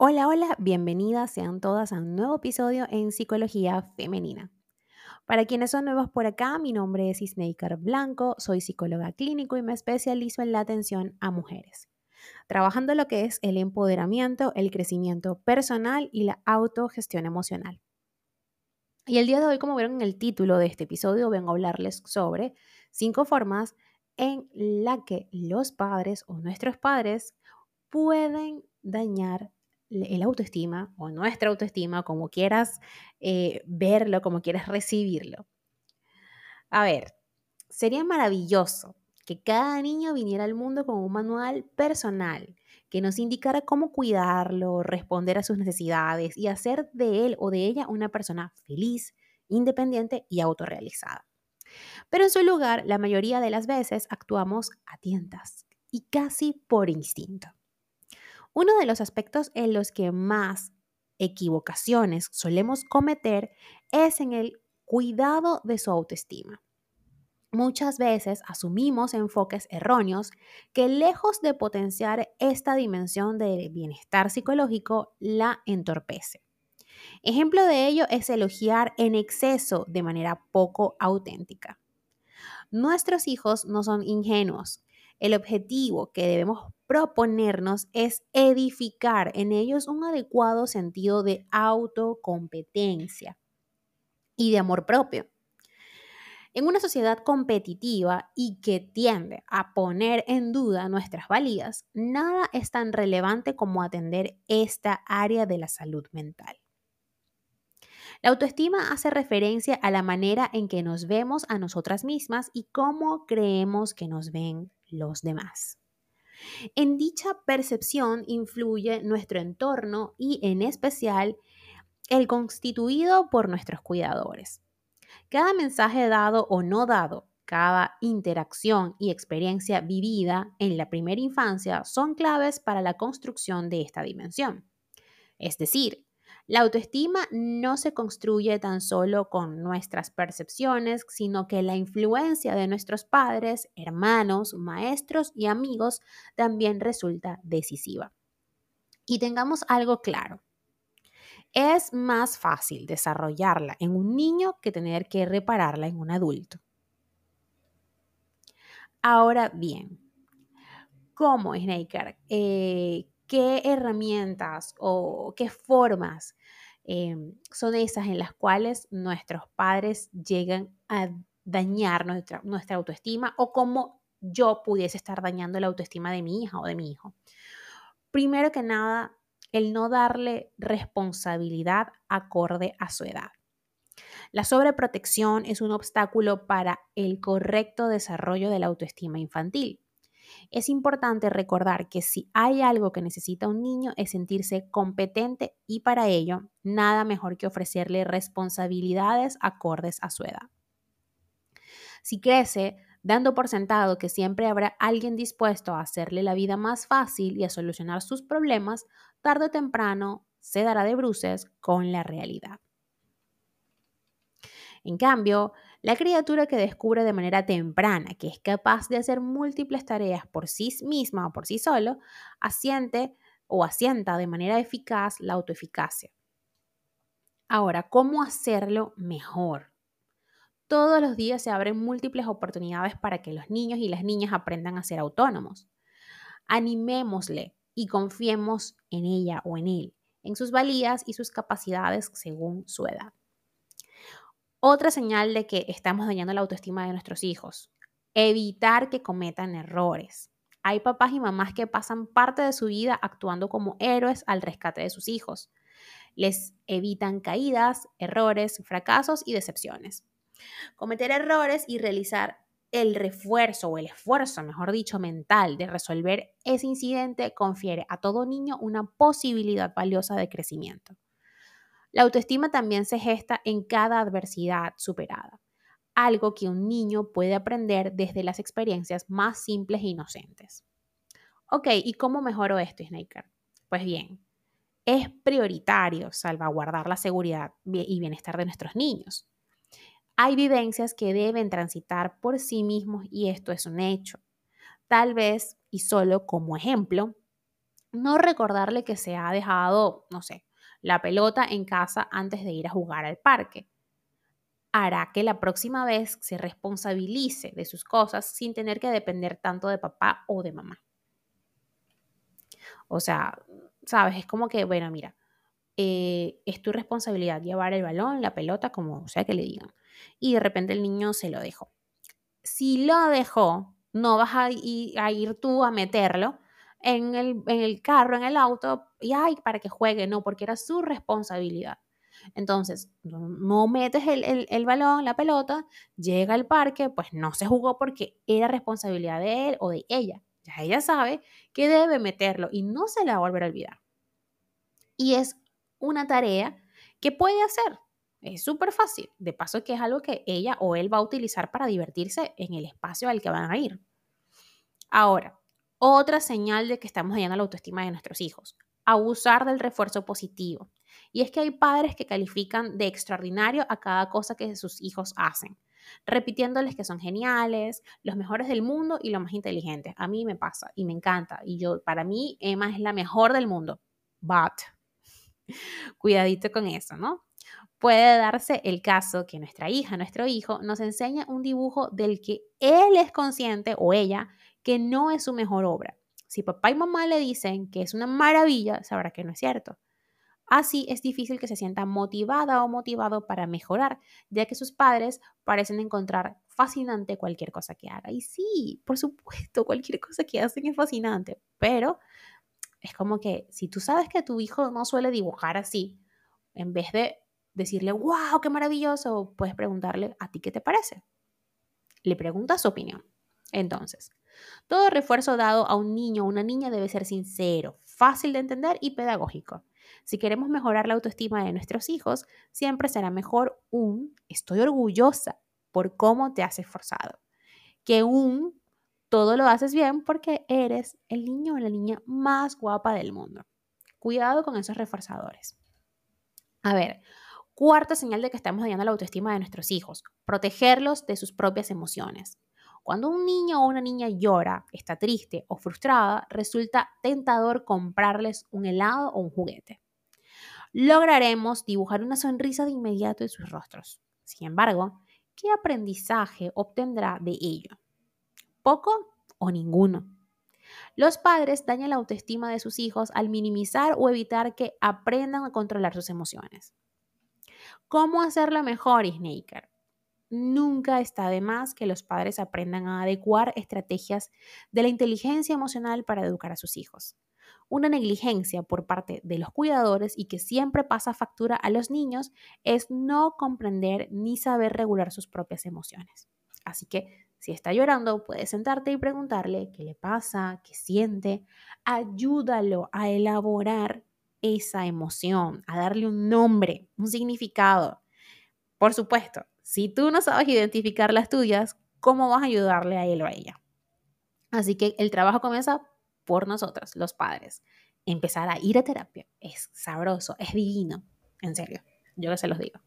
Hola, hola, bienvenidas sean todas a un nuevo episodio en Psicología Femenina. Para quienes son nuevos por acá, mi nombre es Isneikar Blanco, soy psicóloga clínico y me especializo en la atención a mujeres, trabajando lo que es el empoderamiento, el crecimiento personal y la autogestión emocional. Y el día de hoy, como vieron en el título de este episodio, vengo a hablarles sobre cinco formas en la que los padres o nuestros padres pueden dañar el autoestima o nuestra autoestima, como quieras eh, verlo, como quieras recibirlo. A ver, sería maravilloso que cada niño viniera al mundo con un manual personal que nos indicara cómo cuidarlo, responder a sus necesidades y hacer de él o de ella una persona feliz, independiente y autorrealizada. Pero en su lugar, la mayoría de las veces actuamos a tientas y casi por instinto. Uno de los aspectos en los que más equivocaciones solemos cometer es en el cuidado de su autoestima. Muchas veces asumimos enfoques erróneos que lejos de potenciar esta dimensión de bienestar psicológico, la entorpece. Ejemplo de ello es elogiar en exceso de manera poco auténtica. Nuestros hijos no son ingenuos. El objetivo que debemos proponernos es edificar en ellos un adecuado sentido de autocompetencia y de amor propio. En una sociedad competitiva y que tiende a poner en duda nuestras valías, nada es tan relevante como atender esta área de la salud mental. La autoestima hace referencia a la manera en que nos vemos a nosotras mismas y cómo creemos que nos ven los demás. En dicha percepción influye nuestro entorno y en especial el constituido por nuestros cuidadores. Cada mensaje dado o no dado, cada interacción y experiencia vivida en la primera infancia son claves para la construcción de esta dimensión. Es decir, la autoestima no se construye tan solo con nuestras percepciones, sino que la influencia de nuestros padres, hermanos, maestros y amigos también resulta decisiva. Y tengamos algo claro. Es más fácil desarrollarla en un niño que tener que repararla en un adulto. Ahora bien, ¿cómo, Snaker? Eh, ¿Qué herramientas o qué formas Em, son esas en las cuales nuestros padres llegan a dañar nuestra, nuestra autoestima o cómo yo pudiese estar dañando la autoestima de mi hija o de mi hijo. Primero que nada, el no darle responsabilidad acorde a su edad. La sobreprotección es un obstáculo para el correcto desarrollo de la autoestima infantil. Es importante recordar que si hay algo que necesita un niño es sentirse competente y para ello nada mejor que ofrecerle responsabilidades acordes a su edad. Si crece dando por sentado que siempre habrá alguien dispuesto a hacerle la vida más fácil y a solucionar sus problemas, tarde o temprano se dará de bruces con la realidad. En cambio, la criatura que descubre de manera temprana que es capaz de hacer múltiples tareas por sí misma o por sí solo, asiente o asienta de manera eficaz la autoeficacia. Ahora, ¿cómo hacerlo mejor? Todos los días se abren múltiples oportunidades para que los niños y las niñas aprendan a ser autónomos. Animémosle y confiemos en ella o en él, en sus valías y sus capacidades según su edad. Otra señal de que estamos dañando la autoestima de nuestros hijos. Evitar que cometan errores. Hay papás y mamás que pasan parte de su vida actuando como héroes al rescate de sus hijos. Les evitan caídas, errores, fracasos y decepciones. Cometer errores y realizar el refuerzo o el esfuerzo, mejor dicho, mental de resolver ese incidente confiere a todo niño una posibilidad valiosa de crecimiento. La autoestima también se gesta en cada adversidad superada, algo que un niño puede aprender desde las experiencias más simples e inocentes. Ok, ¿y cómo mejoro esto, Snaker? Pues bien, es prioritario salvaguardar la seguridad y bienestar de nuestros niños. Hay vivencias que deben transitar por sí mismos y esto es un hecho. Tal vez, y solo como ejemplo, No recordarle que se ha dejado, no sé, la pelota en casa antes de ir a jugar al parque. Hará que la próxima vez se responsabilice de sus cosas sin tener que depender tanto de papá o de mamá. O sea, sabes, es como que, bueno, mira, eh, es tu responsabilidad llevar el balón, la pelota, como sea que le digan. Y de repente el niño se lo dejó. Si lo dejó, no vas a ir, tú a meterlo en el, carro, en el auto, y ay, para que juegue, no, porque era su responsabilidad. Entonces, no, metes el, el, balón, la pelota, llega al parque, pues no se jugó porque era responsabilidad de él o de ella. Ya ella sabe que debe meterlo y no se la va a volver a olvidar. Y es una tarea que puede hacer. Es súper fácil. De paso que es algo que ella o él va a utilizar para divertirse en el espacio al que van a ir. Ahora, otra señal de que estamos dañando la autoestima de nuestros hijos. Abusar del refuerzo positivo. Y es que hay padres que califican de extraordinario a cada cosa que sus hijos hacen, repitiéndoles que son geniales, los mejores del mundo y los más inteligentes. A mí me pasa y me encanta. Y yo, para mí, Emma es la mejor del mundo. But, cuidadito con eso, ¿no? Puede darse el caso que nuestra hija, nuestro hijo, nos enseña un dibujo del que él es consciente o ella que no es su mejor obra. Si papá y mamá le dicen que es una maravilla, sabrá que no es cierto. Así es difícil que se sienta motivada o motivado para mejorar, ya que sus padres parecen encontrar fascinante cualquier cosa que haga. Y sí, por supuesto, cualquier cosa que hacen es fascinante, pero es como que si tú sabes que tu hijo no suele dibujar así, en vez de decirle, wow, qué maravilloso, puedes preguntarle, ¿a ti qué te parece? Le preguntas su opinión. Entonces, todo refuerzo dado a un niño o una niña debe ser sincero, fácil de entender y pedagógico. Si queremos mejorar la autoestima de nuestros hijos, siempre será mejor un estoy orgullosa por cómo te has esforzado que un todo lo haces bien porque eres el niño o la niña más guapa del mundo. Cuidado con esos reforzadores. A ver, cuarta señal de que estamos dañando la autoestima de nuestros hijos, protegerlos de sus propias emociones. Cuando un niño o una niña llora, está triste o frustrada, resulta tentador comprarles un helado o un juguete. Lograremos dibujar una sonrisa de inmediato en sus rostros. Sin embargo, ¿qué aprendizaje obtendrá de ello? ¿Poco o ninguno? Los padres dañan la autoestima de sus hijos al minimizar o evitar que aprendan a controlar sus emociones. ¿Cómo hacerlo mejor, Snaker? Nunca está de más que los padres aprendan a adecuar estrategias de la inteligencia emocional para educar a sus hijos. Una negligencia por parte de los cuidadores y que siempre pasa factura a los niños es no comprender ni saber regular sus propias emociones. Así que si está llorando, puedes sentarte y preguntarle qué le pasa, qué siente. Ayúdalo a elaborar esa emoción, a darle un nombre, un significado. Por supuesto, si tú no sabes identificar las tuyas, ¿cómo vas a ayudarle a él o a ella? Así que el trabajo comienza por nosotros, los padres. Empezar a ir a terapia es sabroso, es divino, en serio, yo que se los digo.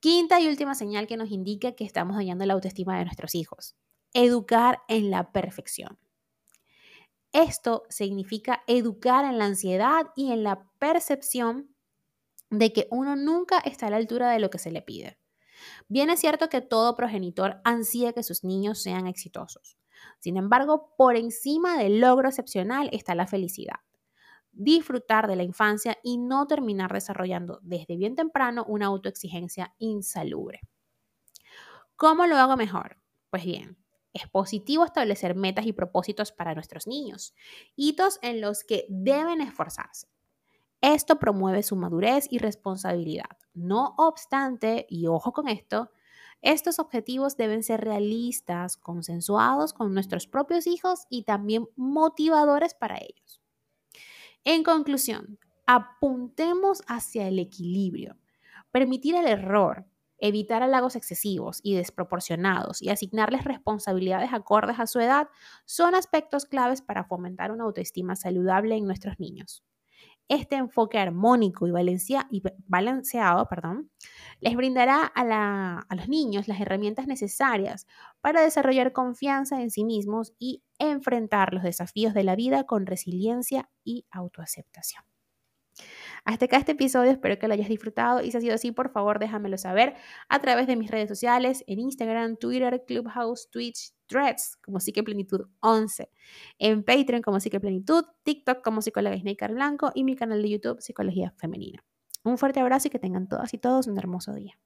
Quinta y última señal que nos indica que estamos dañando la autoestima de nuestros hijos. Educar en la perfección. Esto significa educar en la ansiedad y en la percepción de que uno nunca está a la altura de lo que se le pide. Bien es cierto que todo progenitor ansía que sus niños sean exitosos. Sin embargo, por encima del logro excepcional está la felicidad. Disfrutar de la infancia y no terminar desarrollando desde bien temprano una autoexigencia insalubre. ¿Cómo lo hago mejor? Pues bien, es positivo establecer metas y propósitos para nuestros niños, hitos en los que deben esforzarse. Esto promueve su madurez y responsabilidad. No obstante, y ojo con esto, estos objetivos deben ser realistas, consensuados con nuestros propios hijos y también motivadores para ellos. En conclusión, apuntemos hacia el equilibrio, permitir el error, evitar halagos excesivos y desproporcionados y asignarles responsabilidades acordes a su edad son aspectos claves para fomentar una autoestima saludable en nuestros niños. Este enfoque armónico y, y balanceado perdón, les brindará a, a los niños las herramientas necesarias para desarrollar confianza en sí mismos y enfrentar los desafíos de la vida con resiliencia y autoaceptación. Hasta acá este episodio, espero que lo hayas disfrutado y si ha sido así, por favor déjamelo saber a través de mis redes sociales, en Instagram, Twitter, Clubhouse, Twitch, Threads como Psique-Plenitud 11, en Patreon como Psique-Plenitud, TikTok como Psicóloga Snaker Blanco y mi canal de YouTube Psicología Femenina. Un fuerte abrazo y que tengan todas y todos un hermoso día.